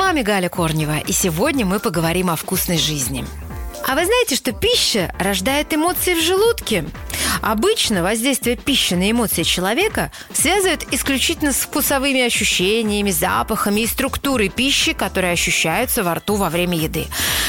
вами Галя Корнева, и сегодня мы поговорим о вкусной жизни. А вы знаете, что пища рождает эмоции в желудке? Обычно воздействие пищи на эмоции человека связывают исключительно с вкусовыми ощущениями, запахами и структурой пищи, которые ощущаются во рту во время еды.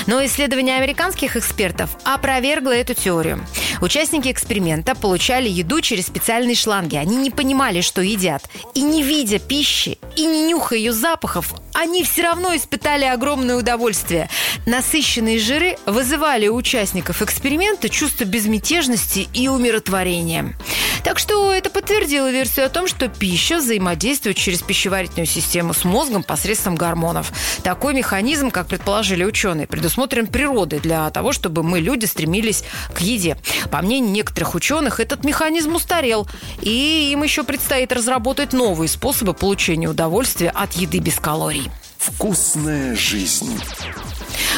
Но исследование американских экспертов опровергло эту теорию. Участники эксперимента получали еду через специальные шланги. Они не понимали, что едят. И не видя пищи, и не нюхая ее запахов, они все равно испытали огромное удовольствие. Насыщенные жиры вызывали у участников эксперимента чувство безмятежности и умиротворения. Так что это подтвердило версию о том, что пища взаимодействует через пищеварительную систему с мозгом посредством гормонов. Такой механизм, как предположили ученые, предусмотрен природой для того, чтобы мы, люди, стремились к еде. По мнению некоторых ученых, этот механизм устарел, и им еще предстоит разработать новые способы получения удовольствия от еды без калорий. Вкусная жизнь.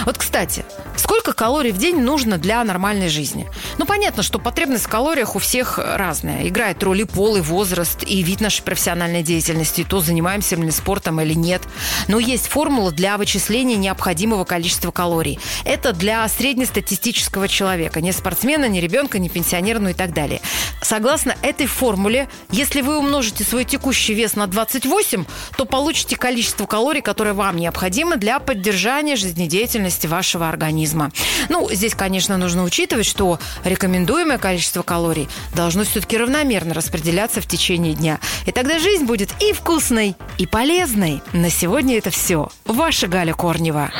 Вот, кстати, сколько калорий в день нужно для нормальной жизни? Ну, понятно, что потребность в калориях у всех разная. Играет роль и пол, и возраст, и вид нашей профессиональной деятельности, и то, занимаемся ли спортом или нет. Но есть формула для вычисления необходимого количества калорий. Это для среднестатистического человека. Не спортсмена, не ребенка, не пенсионера, ну и так далее. Согласно этой формуле, если вы умножите свой текущий вес на 28, то получите количество калорий, которое вам необходимо для поддержания жизнедеятельности вашего организма. Ну, здесь, конечно, нужно учитывать, что рекомендуемое количество калорий должно все-таки равномерно распределяться в течение дня. И тогда жизнь будет и вкусной, и полезной. На сегодня это все. Ваша Галя Корнева.